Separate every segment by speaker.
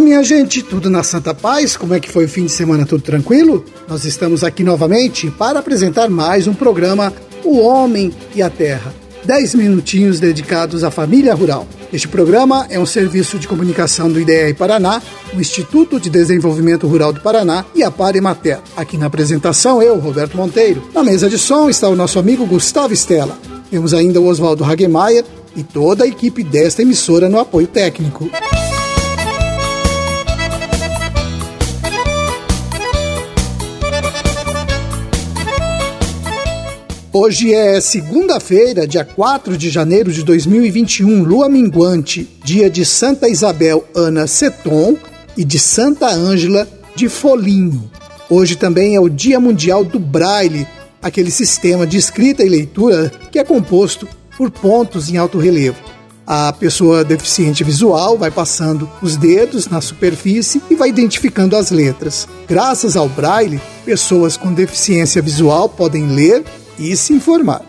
Speaker 1: Minha gente, tudo na Santa Paz? Como é que foi o fim de semana? Tudo tranquilo? Nós estamos aqui novamente para apresentar mais um programa O Homem e a Terra. 10 minutinhos dedicados à família rural. Este programa é um serviço de comunicação do IDR Paraná, o Instituto de Desenvolvimento Rural do Paraná e a Parimater. Aqui na apresentação, eu, Roberto Monteiro. Na mesa de som está o nosso amigo Gustavo Estela. Temos ainda o Oswaldo Hagemeyer e toda a equipe desta emissora no apoio técnico. Hoje é segunda-feira, dia 4 de janeiro de 2021, lua minguante, dia de Santa Isabel Ana Seton e de Santa Ângela de Folinho. Hoje também é o Dia Mundial do Braille, aquele sistema de escrita e leitura que é composto por pontos em alto relevo. A pessoa deficiente visual vai passando os dedos na superfície e vai identificando as letras. Graças ao braille, pessoas com deficiência visual podem ler e se informar.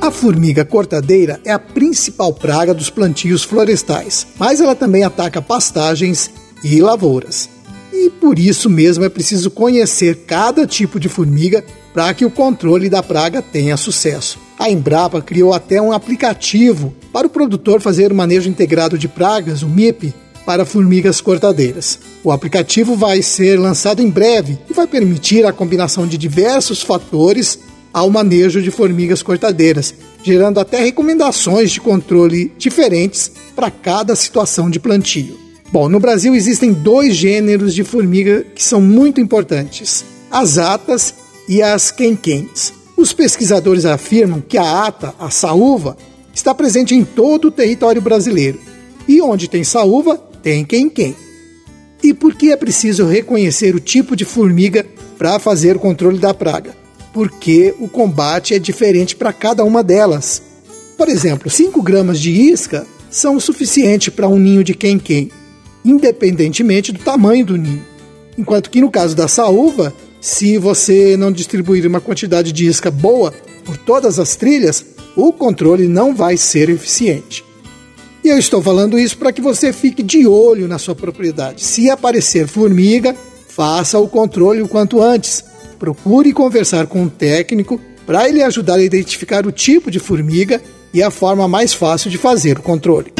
Speaker 1: A formiga cortadeira é a principal praga dos plantios florestais, mas ela também ataca pastagens e lavouras. E por isso mesmo é preciso conhecer cada tipo de formiga para que o controle da praga tenha sucesso. A Embrapa criou até um aplicativo para o produtor fazer o manejo integrado de pragas, o MIP, para formigas cortadeiras. O aplicativo vai ser lançado em breve e vai permitir a combinação de diversos fatores ao manejo de formigas cortadeiras, gerando até recomendações de controle diferentes para cada situação de plantio. Bom, no Brasil existem dois gêneros de formiga que são muito importantes: as atas e as quenquens. Os pesquisadores afirmam que a ata, a saúva, está presente em todo o território brasileiro. E onde tem saúva, tem quem-quem. E por que é preciso reconhecer o tipo de formiga para fazer o controle da praga? porque o combate é diferente para cada uma delas. Por exemplo, 5 gramas de isca são o suficiente para um ninho de quem-quem, independentemente do tamanho do ninho. Enquanto que no caso da saúva, se você não distribuir uma quantidade de isca boa por todas as trilhas, o controle não vai ser eficiente. E eu estou falando isso para que você fique de olho na sua propriedade. Se aparecer formiga, faça o controle o quanto antes, procure conversar com um técnico para ele ajudar a identificar o tipo de formiga e a forma mais fácil de fazer o controle.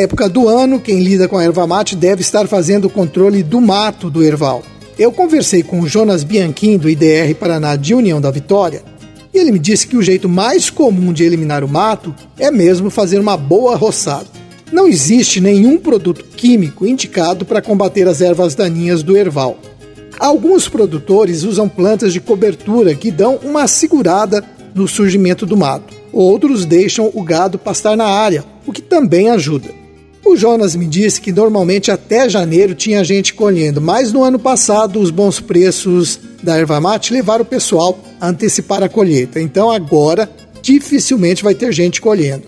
Speaker 1: Época do ano, quem lida com a erva mate deve estar fazendo o controle do mato do erval. Eu conversei com o Jonas Bianchim, do IDR Paraná de União da Vitória, e ele me disse que o jeito mais comum de eliminar o mato é mesmo fazer uma boa roçada. Não existe nenhum produto químico indicado para combater as ervas daninhas do erval. Alguns produtores usam plantas de cobertura que dão uma segurada no surgimento do mato. Outros deixam o gado pastar na área, o que também ajuda. O Jonas me disse que normalmente até janeiro tinha gente colhendo, mas no ano passado os bons preços da erva mate levaram o pessoal a antecipar a colheita. Então agora dificilmente vai ter gente colhendo.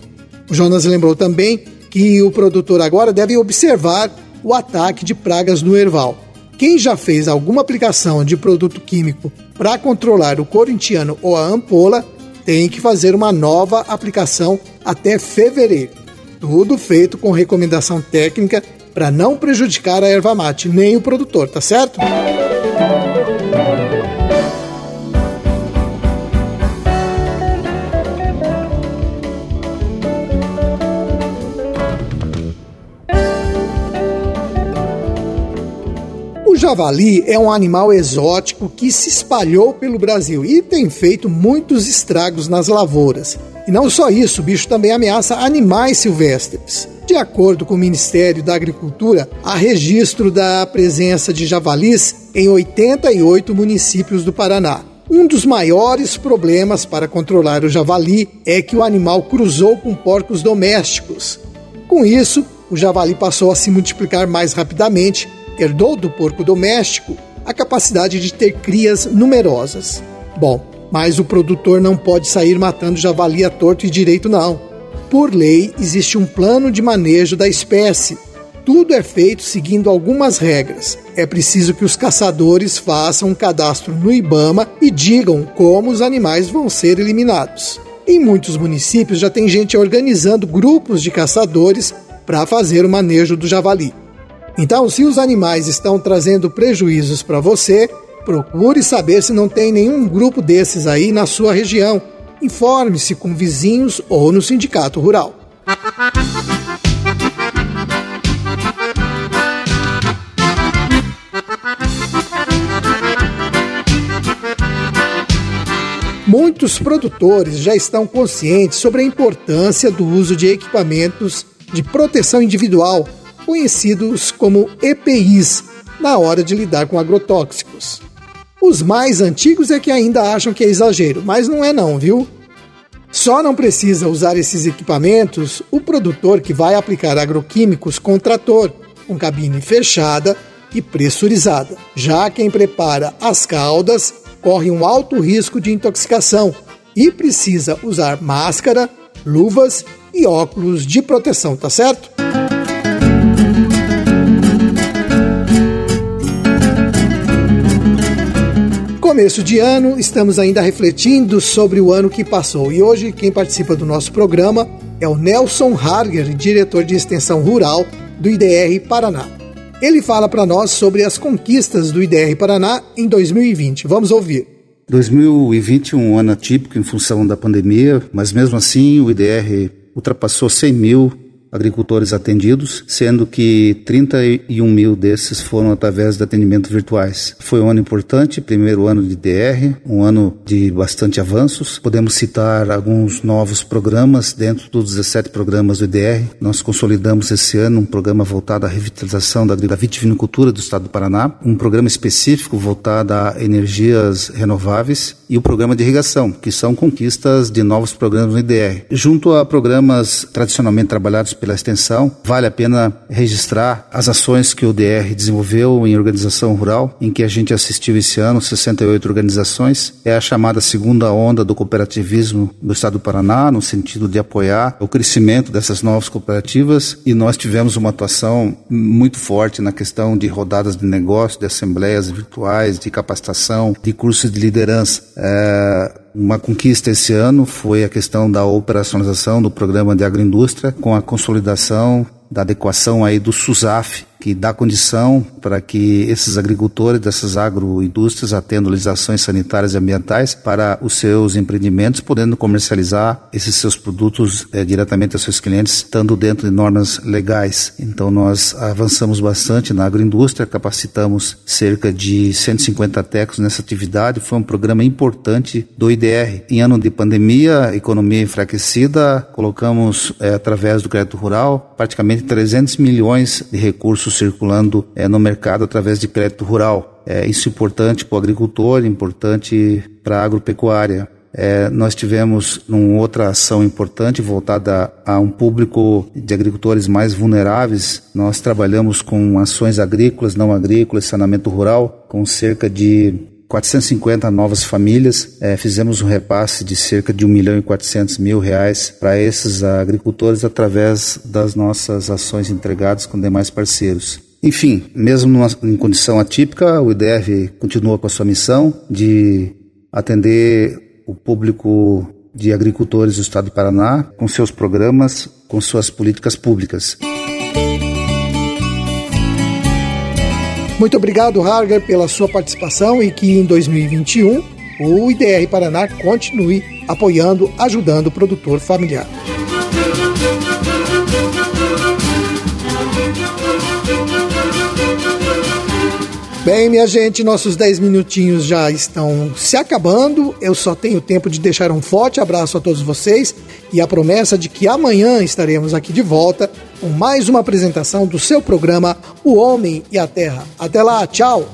Speaker 1: O Jonas lembrou também que o produtor agora deve observar o ataque de pragas no erval. Quem já fez alguma aplicação de produto químico para controlar o corintiano ou a ampola tem que fazer uma nova aplicação até fevereiro. Tudo feito com recomendação técnica para não prejudicar a erva mate, nem o produtor, tá certo? O javali é um animal exótico que se espalhou pelo Brasil e tem feito muitos estragos nas lavouras. E não só isso, o bicho também ameaça animais silvestres. De acordo com o Ministério da Agricultura, há registro da presença de javalis em 88 municípios do Paraná. Um dos maiores problemas para controlar o javali é que o animal cruzou com porcos domésticos. Com isso, o javali passou a se multiplicar mais rapidamente, herdou do porco doméstico a capacidade de ter crias numerosas. Bom, mas o produtor não pode sair matando javali a torto e direito, não. Por lei, existe um plano de manejo da espécie. Tudo é feito seguindo algumas regras. É preciso que os caçadores façam um cadastro no IBAMA e digam como os animais vão ser eliminados. Em muitos municípios já tem gente organizando grupos de caçadores para fazer o manejo do javali. Então, se os animais estão trazendo prejuízos para você, procure saber se não tem nenhum grupo desses aí na sua região. Informe-se com vizinhos ou no sindicato rural. Muitos produtores já estão conscientes sobre a importância do uso de equipamentos de proteção individual, conhecidos como EPIs, na hora de lidar com agrotóxicos. Os mais antigos é que ainda acham que é exagero, mas não é não, viu? Só não precisa usar esses equipamentos o produtor que vai aplicar agroquímicos com trator, com cabine fechada e pressurizada. Já quem prepara as caudas corre um alto risco de intoxicação e precisa usar máscara, luvas e óculos de proteção, tá certo? Começo de ano, estamos ainda refletindo sobre o ano que passou e hoje quem participa do nosso programa é o Nelson Harger, diretor de extensão rural do IDR Paraná. Ele fala para nós sobre as conquistas do IDR Paraná em 2020. Vamos ouvir.
Speaker 2: 2020 um ano atípico em função da pandemia, mas mesmo assim o IDR ultrapassou 100 mil agricultores atendidos, sendo que 31 mil desses foram através de atendimentos virtuais. Foi um ano importante, primeiro ano de DR, um ano de bastante avanços. Podemos citar alguns novos programas dentro dos 17 programas do IDR. Nós consolidamos esse ano um programa voltado à revitalização da, da vitivinicultura do estado do Paraná, um programa específico voltado a energias renováveis e o programa de irrigação, que são conquistas de novos programas no IDR. Junto a programas tradicionalmente trabalhados pela extensão. Vale a pena registrar as ações que o DR desenvolveu em organização rural, em que a gente assistiu esse ano 68 organizações. É a chamada segunda onda do cooperativismo do estado do Paraná, no sentido de apoiar o crescimento dessas novas cooperativas e nós tivemos uma atuação muito forte na questão de rodadas de negócio, de assembleias virtuais, de capacitação, de cursos de liderança. É, uma conquista esse ano foi a questão da operacionalização do programa de agroindústria com a consolidação da adequação aí do SUSAF, que dá condição para que esses agricultores dessas agroindústrias atendam legislações sanitárias e ambientais para os seus empreendimentos, podendo comercializar esses seus produtos é, diretamente aos seus clientes, estando dentro de normas legais. Então nós avançamos bastante na agroindústria, capacitamos cerca de 150 técnicos nessa atividade, foi um programa importante do IDR. Em ano de pandemia, economia enfraquecida, colocamos é, através do crédito rural praticamente 300 milhões de recursos circulando é, no mercado através de crédito rural. É, isso é importante para o agricultor, importante para a agropecuária. É, nós tivemos uma outra ação importante voltada a um público de agricultores mais vulneráveis. Nós trabalhamos com ações agrícolas, não agrícolas, saneamento rural, com cerca de 450 novas famílias. É, fizemos um repasse de cerca de 1 milhão e 400 mil reais para esses agricultores através das nossas ações entregadas com demais parceiros. Enfim, mesmo numa, em condição atípica, o IDR continua com a sua missão de atender o público de agricultores do estado do Paraná com seus programas, com suas políticas públicas.
Speaker 1: Muito obrigado, Harger, pela sua participação e que em 2021 o IDR Paraná continue apoiando, ajudando o produtor familiar. Bem, minha gente, nossos 10 minutinhos já estão se acabando. Eu só tenho tempo de deixar um forte abraço a todos vocês e a promessa de que amanhã estaremos aqui de volta com mais uma apresentação do seu programa O Homem e a Terra. Até lá, tchau!